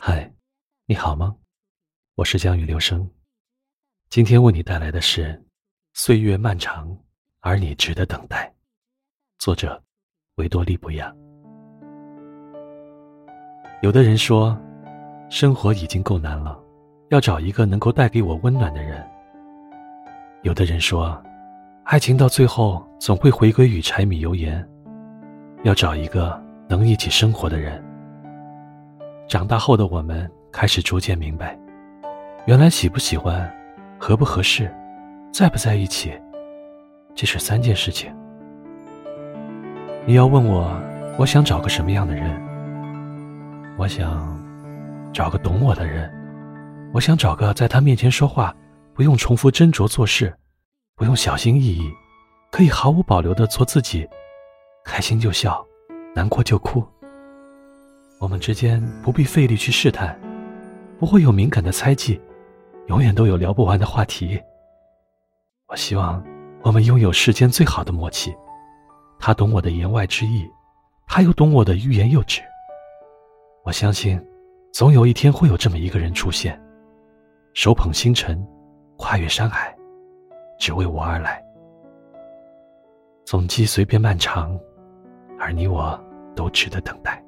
嗨你好吗？我是江雨流声，今天为你带来的是《岁月漫长，而你值得等待》，作者维多利·不亚。有的人说，生活已经够难了，要找一个能够带给我温暖的人。有的人说，爱情到最后总会回归于柴米油盐，要找一个能一起生活的人。长大后的我们开始逐渐明白，原来喜不喜欢、合不合适、在不在一起，这是三件事情。你要问我，我想找个什么样的人？我想找个懂我的人，我想找个在他面前说话不用重复斟酌做事，不用小心翼翼，可以毫无保留的做自己，开心就笑，难过就哭。我们之间不必费力去试探，不会有敏感的猜忌，永远都有聊不完的话题。我希望我们拥有世间最好的默契，他懂我的言外之意，他又懂我的欲言又止。我相信，总有一天会有这么一个人出现，手捧星辰，跨越山海，只为我而来。总计随便漫长，而你我都值得等待。